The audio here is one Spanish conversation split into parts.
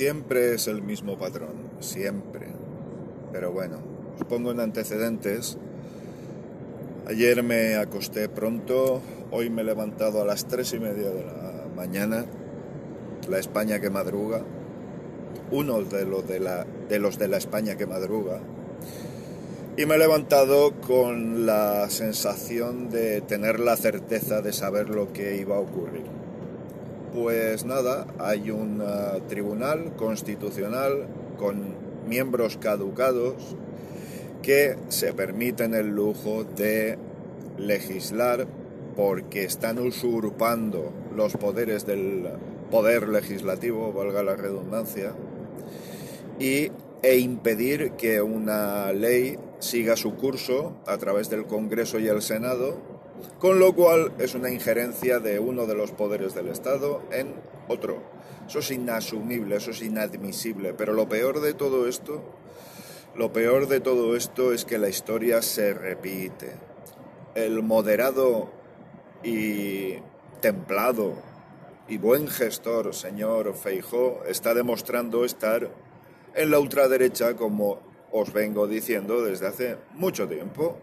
Siempre es el mismo patrón, siempre. Pero bueno, os pongo en antecedentes. Ayer me acosté pronto, hoy me he levantado a las tres y media de la mañana, la España que madruga, uno de los de la, de, los de la España que madruga, y me he levantado con la sensación de tener la certeza de saber lo que iba a ocurrir. Pues nada, hay un uh, tribunal constitucional con miembros caducados que se permiten el lujo de legislar porque están usurpando los poderes del poder legislativo, valga la redundancia, y, e impedir que una ley siga su curso a través del Congreso y el Senado, con lo cual es una injerencia de uno de los poderes del Estado en otro. Eso es inasumible, eso es inadmisible, pero lo peor de todo esto, lo peor de todo esto es que la historia se repite. El moderado y templado y buen gestor, señor Feijó, está demostrando estar en la ultraderecha como os vengo diciendo desde hace mucho tiempo.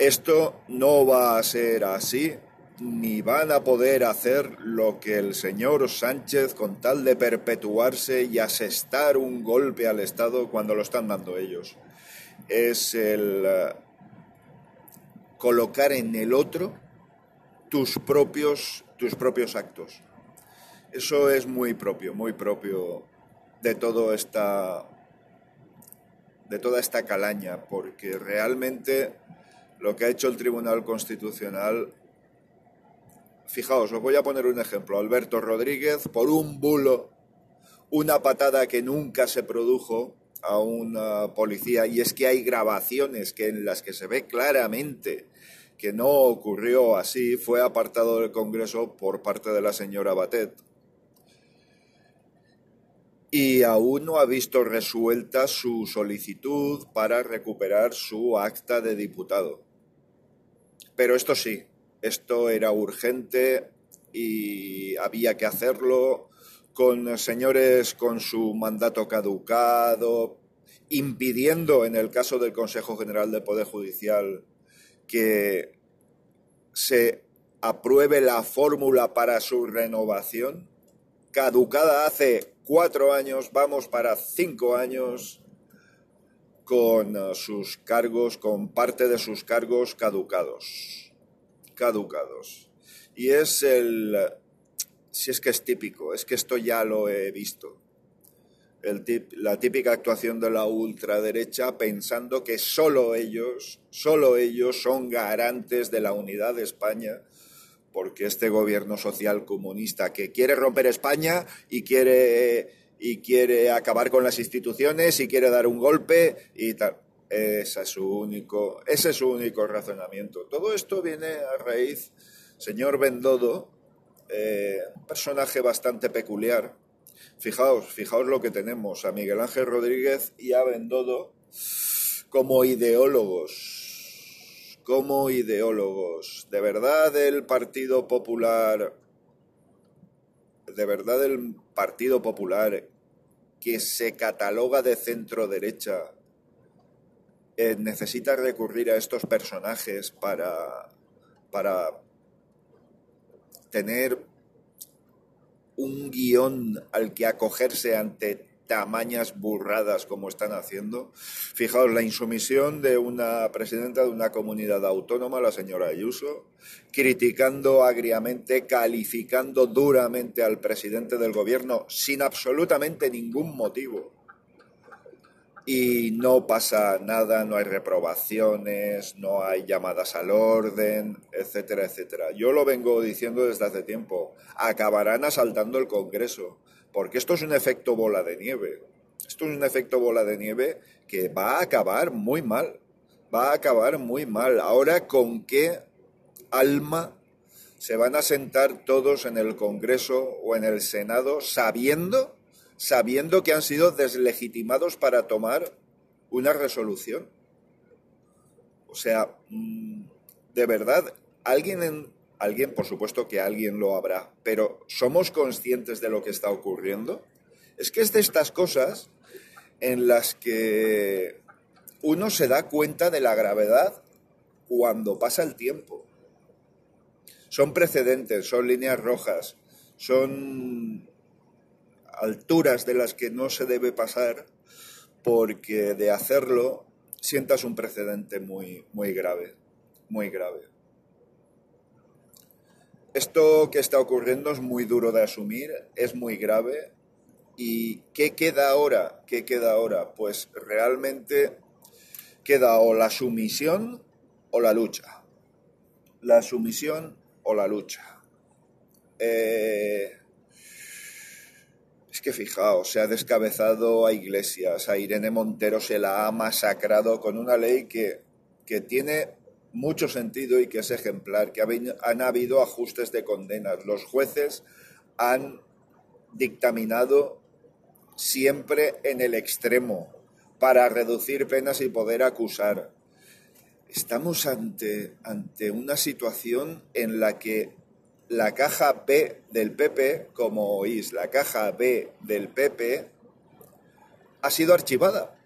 Esto no va a ser así, ni van a poder hacer lo que el señor Sánchez con tal de perpetuarse y asestar un golpe al Estado cuando lo están dando ellos. Es el uh, colocar en el otro tus propios, tus propios actos. Eso es muy propio, muy propio de todo esta de toda esta calaña, porque realmente lo que ha hecho el Tribunal Constitucional, fijaos, os voy a poner un ejemplo, Alberto Rodríguez, por un bulo, una patada que nunca se produjo a una policía, y es que hay grabaciones que en las que se ve claramente que no ocurrió así, fue apartado del Congreso por parte de la señora Batet y aún no ha visto resuelta su solicitud para recuperar su acta de diputado. Pero esto sí, esto era urgente y había que hacerlo con señores con su mandato caducado, impidiendo en el caso del Consejo General del Poder Judicial que se apruebe la fórmula para su renovación, caducada hace cuatro años, vamos para cinco años con uh, sus cargos, con parte de sus cargos caducados. Caducados. Y es el... Si es que es típico, es que esto ya lo he visto. La típica actuación de la ultraderecha pensando que solo ellos, solo ellos son garantes de la unidad de España porque este gobierno social comunista que quiere romper España y quiere, y quiere acabar con las instituciones y quiere dar un golpe y tal. Ese es su único, ese es su único razonamiento. Todo esto viene a raíz, señor Bendodo, eh, personaje bastante peculiar. Fijaos, fijaos lo que tenemos a Miguel Ángel Rodríguez y a Bendodo como ideólogos como ideólogos. De verdad el Partido Popular, de verdad el Partido Popular que se cataloga de centro derecha eh, necesita recurrir a estos personajes para, para tener un guion al que acogerse ante tamañas burradas como están haciendo. Fijaos, la insumisión de una presidenta de una comunidad autónoma, la señora Ayuso, criticando agriamente, calificando duramente al presidente del gobierno sin absolutamente ningún motivo. Y no pasa nada, no hay reprobaciones, no hay llamadas al orden, etcétera, etcétera. Yo lo vengo diciendo desde hace tiempo. Acabarán asaltando el Congreso porque esto es un efecto bola de nieve. Esto es un efecto bola de nieve que va a acabar muy mal. Va a acabar muy mal. Ahora, ¿con qué alma se van a sentar todos en el Congreso o en el Senado sabiendo, sabiendo que han sido deslegitimados para tomar una resolución? O sea, mm, de verdad, alguien en, Alguien, por supuesto que alguien lo habrá, pero ¿somos conscientes de lo que está ocurriendo? Es que es de estas cosas en las que uno se da cuenta de la gravedad cuando pasa el tiempo. Son precedentes, son líneas rojas, son alturas de las que no se debe pasar porque de hacerlo sientas un precedente muy, muy grave, muy grave. Esto que está ocurriendo es muy duro de asumir, es muy grave. ¿Y qué queda ahora? ¿Qué queda ahora? Pues realmente queda o la sumisión o la lucha. La sumisión o la lucha. Eh, es que fijaos, se ha descabezado a Iglesias, a Irene Montero se la ha masacrado con una ley que, que tiene mucho sentido y que es ejemplar, que han habido ajustes de condenas. Los jueces han dictaminado siempre en el extremo para reducir penas y poder acusar. Estamos ante, ante una situación en la que la caja B del PP, como oís, la caja B del PP ha sido archivada.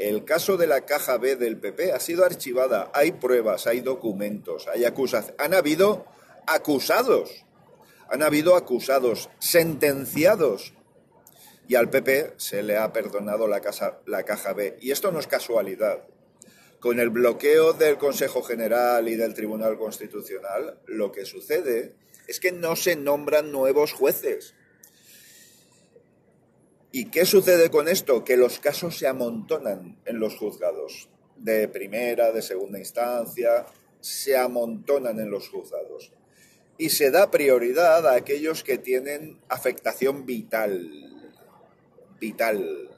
El caso de la caja B del PP ha sido archivada. Hay pruebas, hay documentos, hay acusaciones. Han habido acusados. Han habido acusados, sentenciados. Y al PP se le ha perdonado la, la caja B. Y esto no es casualidad. Con el bloqueo del Consejo General y del Tribunal Constitucional, lo que sucede es que no se nombran nuevos jueces. ¿Y qué sucede con esto? Que los casos se amontonan en los juzgados, de primera, de segunda instancia, se amontonan en los juzgados. Y se da prioridad a aquellos que tienen afectación vital. Vital.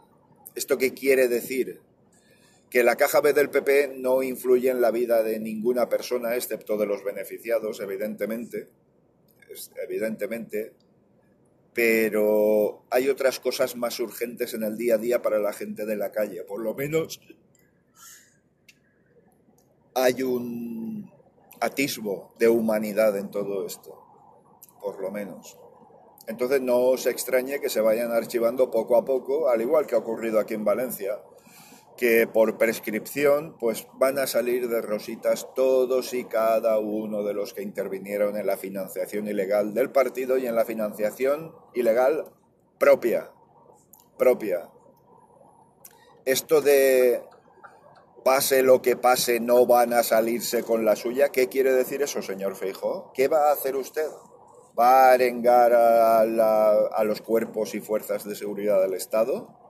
¿Esto qué quiere decir? Que la caja B del PP no influye en la vida de ninguna persona, excepto de los beneficiados, evidentemente evidentemente, pero hay otras cosas más urgentes en el día a día para la gente de la calle. Por lo menos hay un atisbo de humanidad en todo esto, por lo menos. Entonces no os extrañe que se vayan archivando poco a poco, al igual que ha ocurrido aquí en Valencia que por prescripción pues van a salir de rositas todos y cada uno de los que intervinieron en la financiación ilegal del partido y en la financiación ilegal propia, propia. Esto de pase lo que pase, no van a salirse con la suya, ¿qué quiere decir eso, señor Feijo? ¿Qué va a hacer usted? ¿Va a arengar a, a los cuerpos y fuerzas de seguridad del Estado?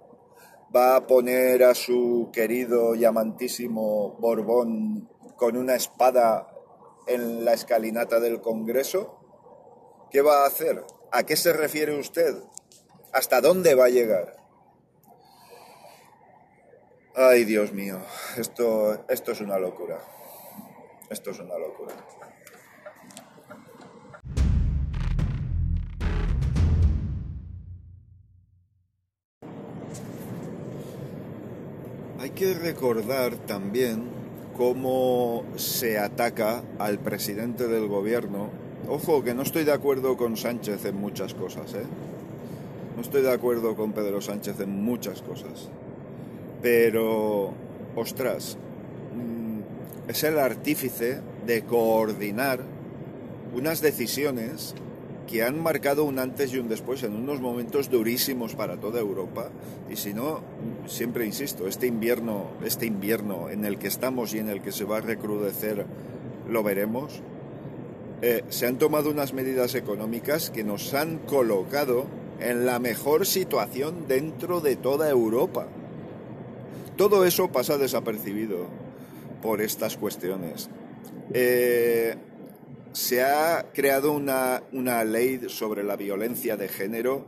Va a poner a su querido y amantísimo Borbón con una espada en la escalinata del Congreso? ¿Qué va a hacer? ¿A qué se refiere usted? ¿Hasta dónde va a llegar? Ay, Dios mío, esto, esto es una locura. Esto es una locura. Que recordar también cómo se ataca al presidente del gobierno. Ojo, que no estoy de acuerdo con Sánchez en muchas cosas, ¿eh? No estoy de acuerdo con Pedro Sánchez en muchas cosas. Pero, ostras, mm, es el artífice de coordinar unas decisiones que han marcado un antes y un después en unos momentos durísimos para toda Europa. Y si no, siempre insisto, este invierno, este invierno en el que estamos y en el que se va a recrudecer, lo veremos. Eh, se han tomado unas medidas económicas que nos han colocado en la mejor situación dentro de toda Europa. Todo eso pasa desapercibido por estas cuestiones. Eh, se ha creado una, una ley sobre la violencia de género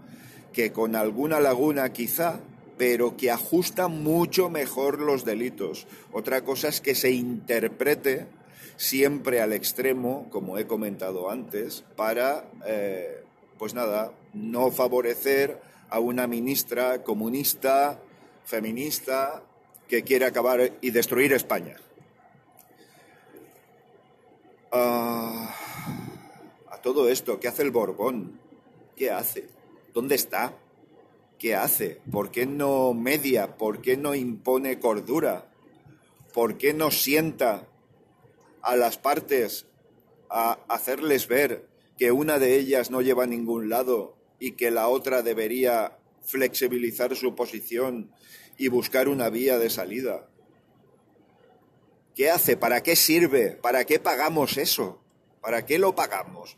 que con alguna laguna quizá, pero que ajusta mucho mejor los delitos. Otra cosa es que se interprete siempre al extremo, como he comentado antes, para, eh, pues nada, no favorecer a una ministra comunista, feminista, que quiere acabar y destruir España. Ah, a todo esto, ¿qué hace el Borbón? ¿Qué hace? ¿Dónde está? ¿qué hace? ¿Por qué no media? ¿Por qué no impone cordura? ¿Por qué no sienta a las partes a hacerles ver que una de ellas no lleva a ningún lado y que la otra debería flexibilizar su posición y buscar una vía de salida? ¿Qué hace? ¿Para qué sirve? ¿Para qué pagamos eso? ¿Para qué lo pagamos?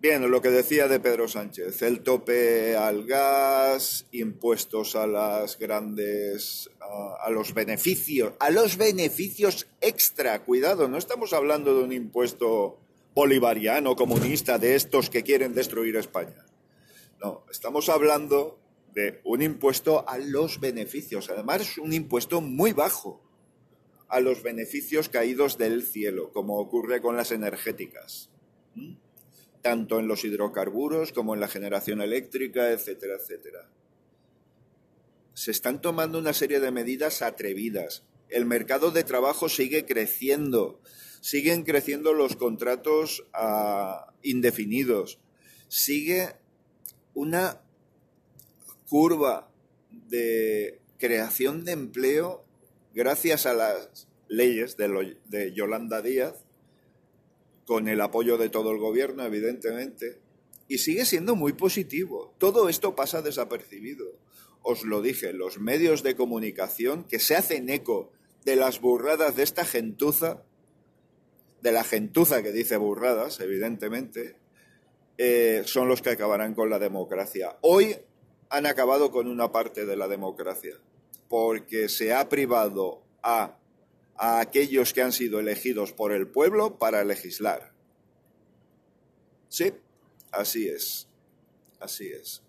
Bien, lo que decía de Pedro Sánchez, el tope al gas, impuestos a las grandes, a, los beneficios, a los beneficios extra, cuidado, no estamos hablando de un impuesto bolivariano, comunista, de estos que quieren destruir España. No, estamos hablando de un impuesto a los beneficios, además es un impuesto muy bajo a los beneficios caídos del cielo, como ocurre con las energéticas. ¿Mm? Tanto en los hidrocarburos como en la generación eléctrica, etcétera, etcétera. Se están tomando una serie de medidas atrevidas. El mercado de trabajo sigue creciendo, siguen creciendo los contratos uh, indefinidos, sigue una curva de creación de empleo gracias a las leyes de Yolanda Díaz con el apoyo de todo el gobierno, evidentemente, y sigue siendo muy positivo. Todo esto pasa desapercibido. Os lo dije, los medios de comunicación que se hacen eco de las burradas de esta gentuza, de la gentuza que dice burradas, evidentemente, eh, son los que acabarán con la democracia. Hoy han acabado con una parte de la democracia, porque se ha privado a a aquellos que han sido elegidos por el pueblo para legislar. Sí, así es, así es.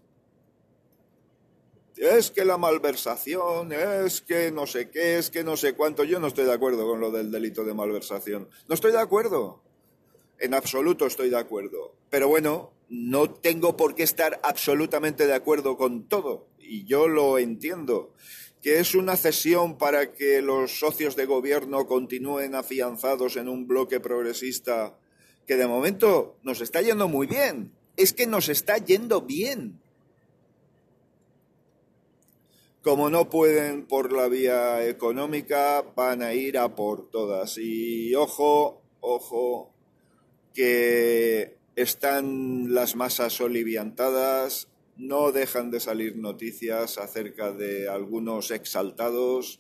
Es que la malversación, es que no sé qué, es que no sé cuánto. Yo no estoy de acuerdo con lo del delito de malversación. No estoy de acuerdo. En absoluto estoy de acuerdo. Pero bueno, no tengo por qué estar absolutamente de acuerdo con todo. Y yo lo entiendo que es una cesión para que los socios de gobierno continúen afianzados en un bloque progresista que de momento nos está yendo muy bien. Es que nos está yendo bien. Como no pueden por la vía económica, van a ir a por todas. Y ojo, ojo, que están las masas oliviantadas, no dejan de salir noticias acerca de algunos exaltados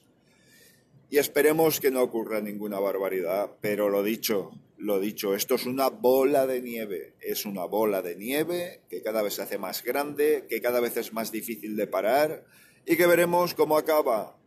y esperemos que no ocurra ninguna barbaridad, pero lo dicho, lo dicho, esto es una bola de nieve, es una bola de nieve que cada vez se hace más grande, que cada vez es más difícil de parar y que veremos cómo acaba.